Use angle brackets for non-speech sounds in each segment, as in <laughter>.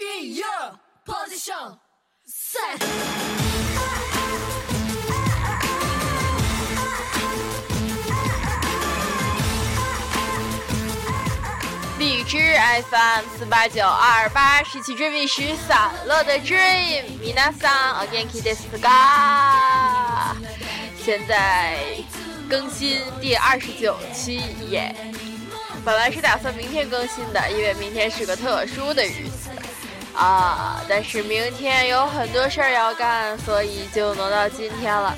In your position, set. 荔枝 FM 四八九二八十七追觅时散了的 Dream，米娜桑 again k i d e s g a 现在更新第二十九期耶。本来是打算明天更新的，因为明天是个特殊的日子啊。但是明天有很多事儿要干，所以就挪到今天了。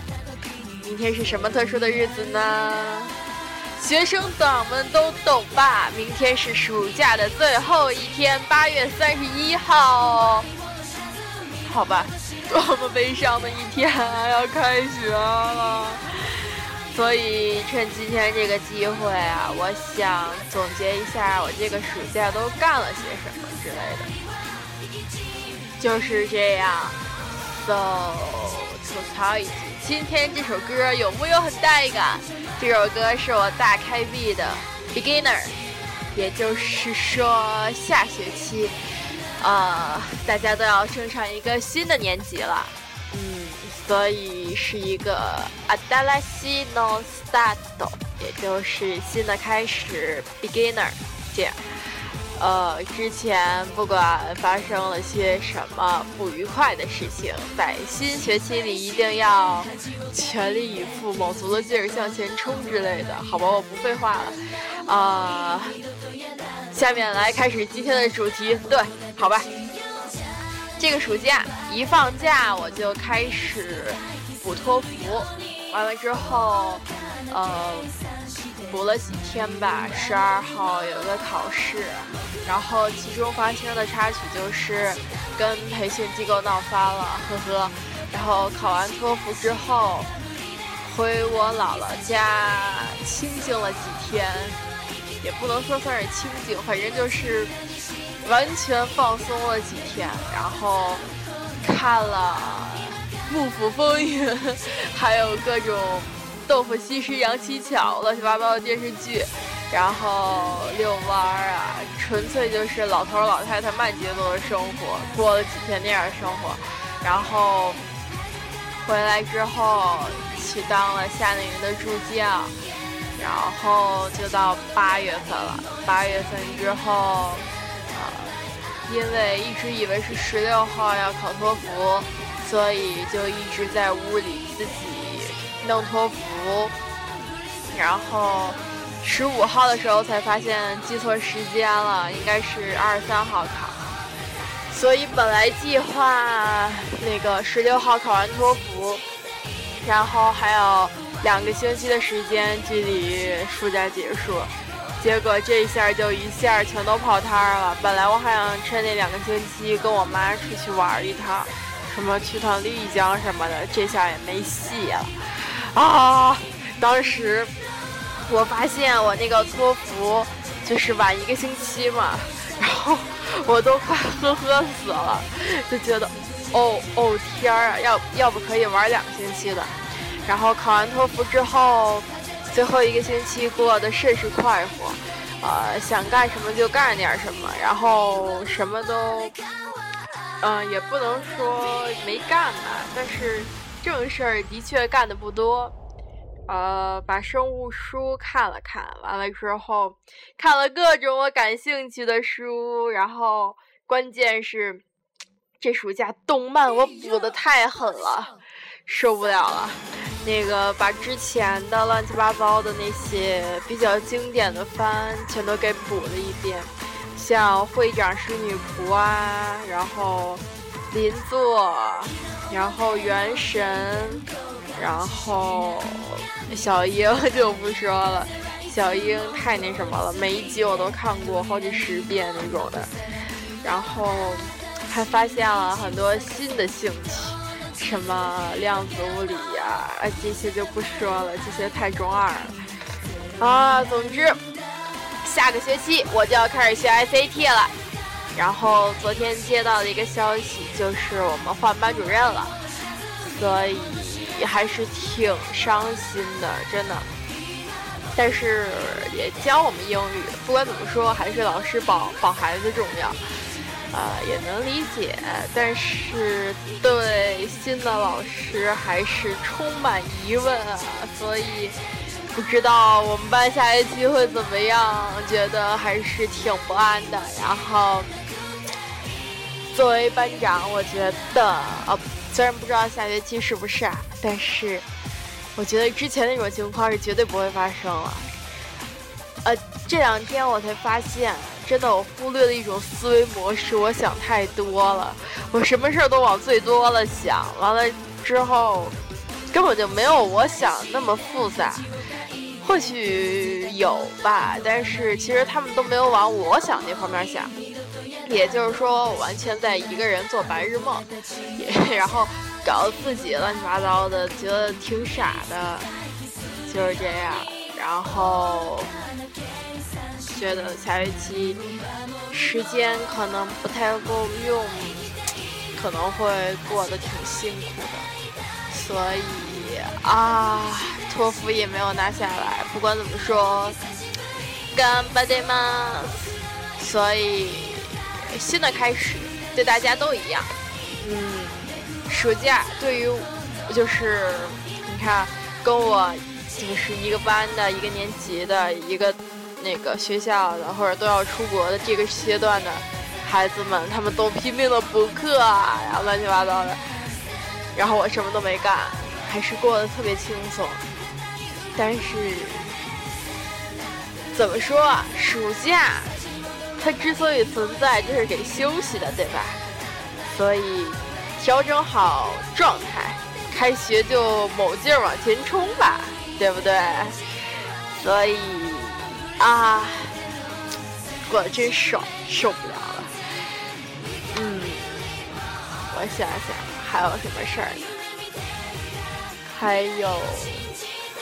明天是什么特殊的日子呢？学生党们都懂吧？明天是暑假的最后一天，八月三十一号。好吧，多么悲伤的一天啊！要开学了。所以趁今天这个机会啊，我想总结一下我这个暑假都干了些什么之类的。就是这样，so 吐槽一句，今天这首歌有木有很带感？这首歌是我大开闭的 beginner，也就是说下学期，呃，大家都要升上一个新的年级了，嗯，所以是一个 adalasino stato，也就是新的开始 beginner，这样。呃，之前不管发生了些什么不愉快的事情，在新学期里一定要全力以赴、卯足了劲儿向前冲之类的，好吧？我不废话了，啊，下面来开始今天的主题。对，好吧，这个暑假一放假我就开始补托福，完了之后，呃。补了几天吧，十二号有个考试，然后其中发生的插曲就是跟培训机构闹翻了，呵呵。然后考完托福之后，回我姥姥家清静了几天，也不能说算是清静，反正就是完全放松了几天。然后看了《幕府风云》，还有各种。豆腐西施、杨七巧，乱七八糟的电视剧，然后遛弯儿啊，纯粹就是老头老太太慢节奏的生活，过了几天那样的生活，然后回来之后去当了夏令营的助教，然后就到八月份了。八月份之后，呃，因为一直以为是十六号要考托福，所以就一直在屋里自己。弄托福，然后十五号的时候才发现记错时间了，应该是二十三号考，所以本来计划那个十六号考完托福，然后还有两个星期的时间距离暑假结束，结果这一下就一下全都泡汤了。本来我还想趁那两个星期跟我妈出去玩一趟，什么去趟丽江什么的，这下也没戏了。啊！当时我发现我那个托福就是晚一个星期嘛，<laughs> 然后我都快呵呵死了，就觉得哦哦天啊，要要不可以玩两个星期的。然后考完托福之后，最后一个星期过得甚是快活，呃，想干什么就干点什么，然后什么都，嗯，也不能说没干吧，但是。正事儿的确干的不多，呃，把生物书看了看，完了之后看了各种我感兴趣的书，然后关键是这暑假动漫我补的太狠了，受不了了。那个把之前的乱七八糟的那些比较经典的番全都给补了一遍，像会长是女仆啊，然后。邻座，然后原神，然后小樱就不说了，小樱太那什么了，每一集我都看过好几十遍那种的，然后还发现了很多新的兴趣，什么量子物理呀，啊这些就不说了，这些太中二了。啊，总之，下个学期我就要开始学 SAT 了。然后昨天接到的一个消息，就是我们换班主任了，所以还是挺伤心的，真的。但是也教我们英语，不管怎么说，还是老师保保孩子重要。啊，也能理解，但是对新的老师还是充满疑问啊，所以不知道我们班下学期会怎么样，觉得还是挺不安的。然后作为班长，我觉得啊，虽然不知道下学期是不是啊，但是我觉得之前那种情况是绝对不会发生了。呃，这两天我才发现。真的，我忽略了一种思维模式。我想太多了，我什么事儿都往最多了想，完了之后根本就没有我想那么复杂。或许有吧，但是其实他们都没有往我想那方面想。也就是说，完全在一个人做白日梦，然后搞得自己乱七八糟的，觉得挺傻的，就是这样。然后。觉得下学期时间可能不太够用，可能会过得挺辛苦的，所以啊，托福也没有拿下来。不管怎么说，干巴爹吗？所以新的开始对大家都一样。嗯，暑假对于就是你看跟我就是一个班的一个年级的一个。那个学校的或者都要出国的这个阶段的孩子们，他们都拼命的补课啊，然后乱七八糟的，然后我什么都没干，还是过得特别轻松。但是怎么说啊，暑假它之所以存在，就是给休息的，对吧？所以调整好状态，开学就猛劲儿往前冲吧，对不对？所以。啊，过得真爽，受不了了。嗯，我想想还有什么事儿呢？还有，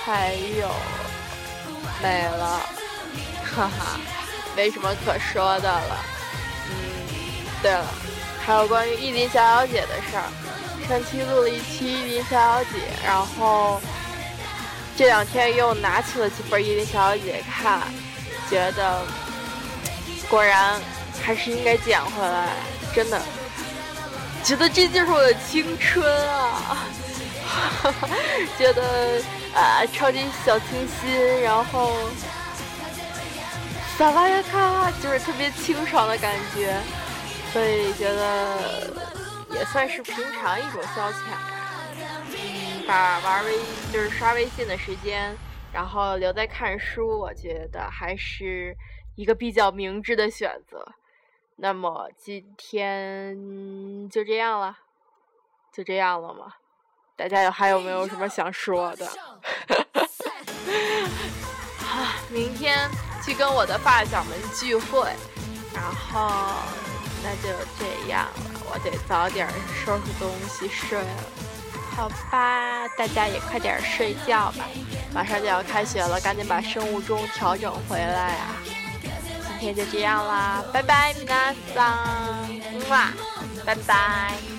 还有，没了，哈哈，没什么可说的了。嗯，对了，还有关于意林小小姐的事儿。上期录了一期意林小小姐，然后这两天又拿起了几本意林小小姐看。觉得果然还是应该捡回来，真的，觉得这就是我的青春啊！<laughs> 觉得啊，超级小清新，然后萨拉亚卡就是特别清爽的感觉，所以觉得也算是平常一种消遣吧。嗯，把玩微就是刷微信的时间。然后留在看书，我觉得还是一个比较明智的选择。那么今天就这样了，就这样了吗？大家有还有没有什么想说的？<laughs> <laughs> 啊，明天去跟我的发小们聚会，然后那就这样了，我得早点收拾东西睡了。好吧，大家也快点睡觉吧，马上就要开学了，赶紧把生物钟调整回来啊！今天就这样啦，拜拜，米娜桑，哇，拜拜。